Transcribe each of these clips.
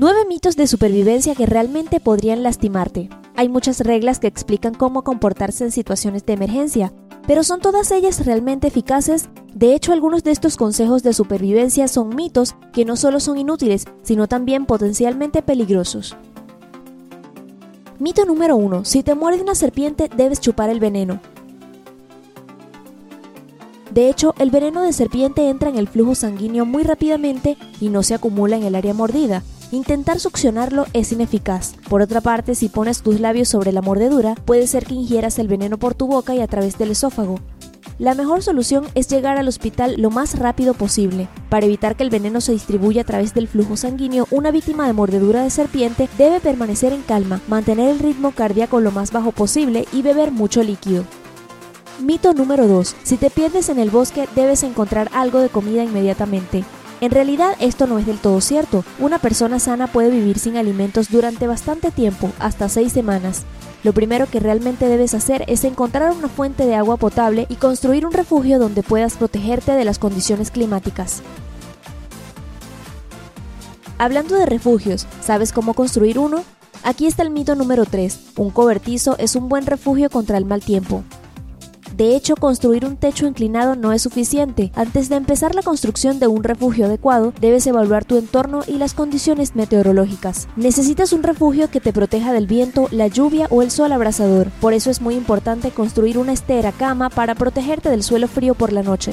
Nueve mitos de supervivencia que realmente podrían lastimarte. Hay muchas reglas que explican cómo comportarse en situaciones de emergencia, pero ¿son todas ellas realmente eficaces? De hecho, algunos de estos consejos de supervivencia son mitos que no solo son inútiles, sino también potencialmente peligrosos. Mito número 1. Si te muerde una serpiente, debes chupar el veneno. De hecho, el veneno de serpiente entra en el flujo sanguíneo muy rápidamente y no se acumula en el área mordida, Intentar succionarlo es ineficaz. Por otra parte, si pones tus labios sobre la mordedura, puede ser que ingieras el veneno por tu boca y a través del esófago. La mejor solución es llegar al hospital lo más rápido posible. Para evitar que el veneno se distribuya a través del flujo sanguíneo, una víctima de mordedura de serpiente debe permanecer en calma, mantener el ritmo cardíaco lo más bajo posible y beber mucho líquido. Mito número 2. Si te pierdes en el bosque, debes encontrar algo de comida inmediatamente. En realidad esto no es del todo cierto. Una persona sana puede vivir sin alimentos durante bastante tiempo, hasta seis semanas. Lo primero que realmente debes hacer es encontrar una fuente de agua potable y construir un refugio donde puedas protegerte de las condiciones climáticas. Hablando de refugios, ¿sabes cómo construir uno? Aquí está el mito número 3. Un cobertizo es un buen refugio contra el mal tiempo. De hecho, construir un techo inclinado no es suficiente. Antes de empezar la construcción de un refugio adecuado, debes evaluar tu entorno y las condiciones meteorológicas. Necesitas un refugio que te proteja del viento, la lluvia o el sol abrasador. Por eso es muy importante construir una estera cama para protegerte del suelo frío por la noche.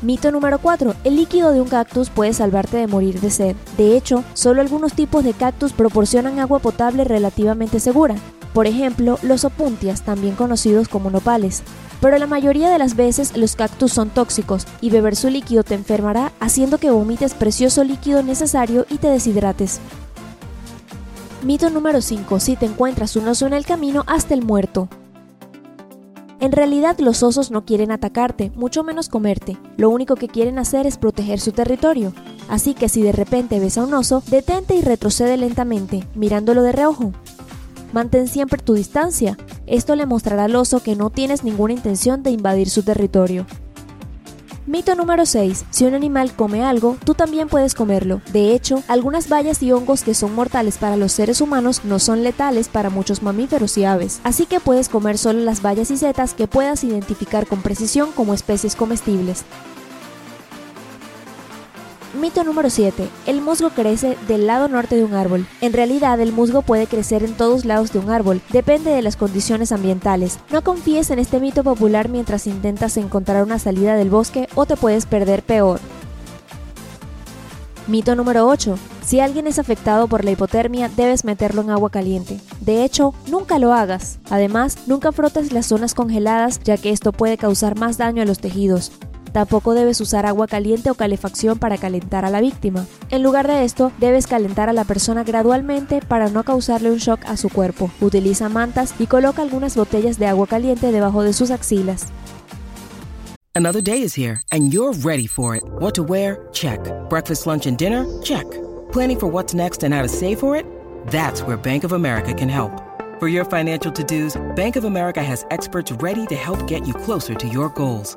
Mito número 4. El líquido de un cactus puede salvarte de morir de sed. De hecho, solo algunos tipos de cactus proporcionan agua potable relativamente segura. Por ejemplo, los opuntias, también conocidos como nopales. Pero la mayoría de las veces los cactus son tóxicos y beber su líquido te enfermará haciendo que vomites precioso líquido necesario y te deshidrates. Mito número 5. Si te encuentras un oso en el camino, hasta el muerto. En realidad los osos no quieren atacarte, mucho menos comerte. Lo único que quieren hacer es proteger su territorio. Así que si de repente ves a un oso, detente y retrocede lentamente, mirándolo de reojo. Mantén siempre tu distancia. Esto le mostrará al oso que no tienes ninguna intención de invadir su territorio. Mito número 6. Si un animal come algo, tú también puedes comerlo. De hecho, algunas bayas y hongos que son mortales para los seres humanos no son letales para muchos mamíferos y aves. Así que puedes comer solo las bayas y setas que puedas identificar con precisión como especies comestibles. Mito número 7. El musgo crece del lado norte de un árbol. En realidad, el musgo puede crecer en todos lados de un árbol, depende de las condiciones ambientales. No confíes en este mito popular mientras intentas encontrar una salida del bosque o te puedes perder peor. Mito número 8. Si alguien es afectado por la hipotermia, debes meterlo en agua caliente. De hecho, nunca lo hagas. Además, nunca frotes las zonas congeladas ya que esto puede causar más daño a los tejidos. Tampoco debes usar agua caliente o calefacción para calentar a la víctima. En lugar de esto, debes calentar a la persona gradualmente para no causarle un shock a su cuerpo. Utiliza mantas y coloca algunas botellas de agua caliente debajo de sus axilas. Another day is here and you're ready for it. What to wear? Check. Breakfast, lunch and dinner? Check. Planning for what's next and how to save for it? That's where Bank of America can help. For your financial to-dos, Bank of America has experts ready to help get you closer to your goals.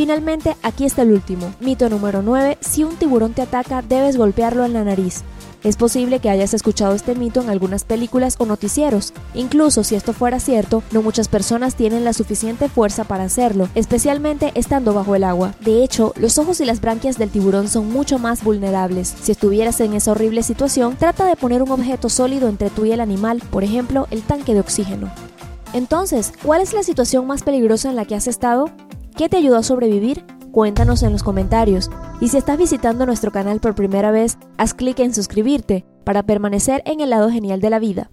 Finalmente, aquí está el último. Mito número 9. Si un tiburón te ataca, debes golpearlo en la nariz. Es posible que hayas escuchado este mito en algunas películas o noticieros. Incluso si esto fuera cierto, no muchas personas tienen la suficiente fuerza para hacerlo, especialmente estando bajo el agua. De hecho, los ojos y las branquias del tiburón son mucho más vulnerables. Si estuvieras en esa horrible situación, trata de poner un objeto sólido entre tú y el animal, por ejemplo, el tanque de oxígeno. Entonces, ¿cuál es la situación más peligrosa en la que has estado? ¿Qué te ayudó a sobrevivir? Cuéntanos en los comentarios. Y si estás visitando nuestro canal por primera vez, haz clic en suscribirte para permanecer en el lado genial de la vida.